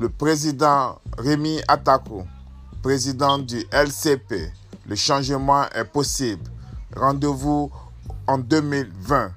le président Rémi Atako, président du LCP. Le changement est possible. Rendez-vous en 2020.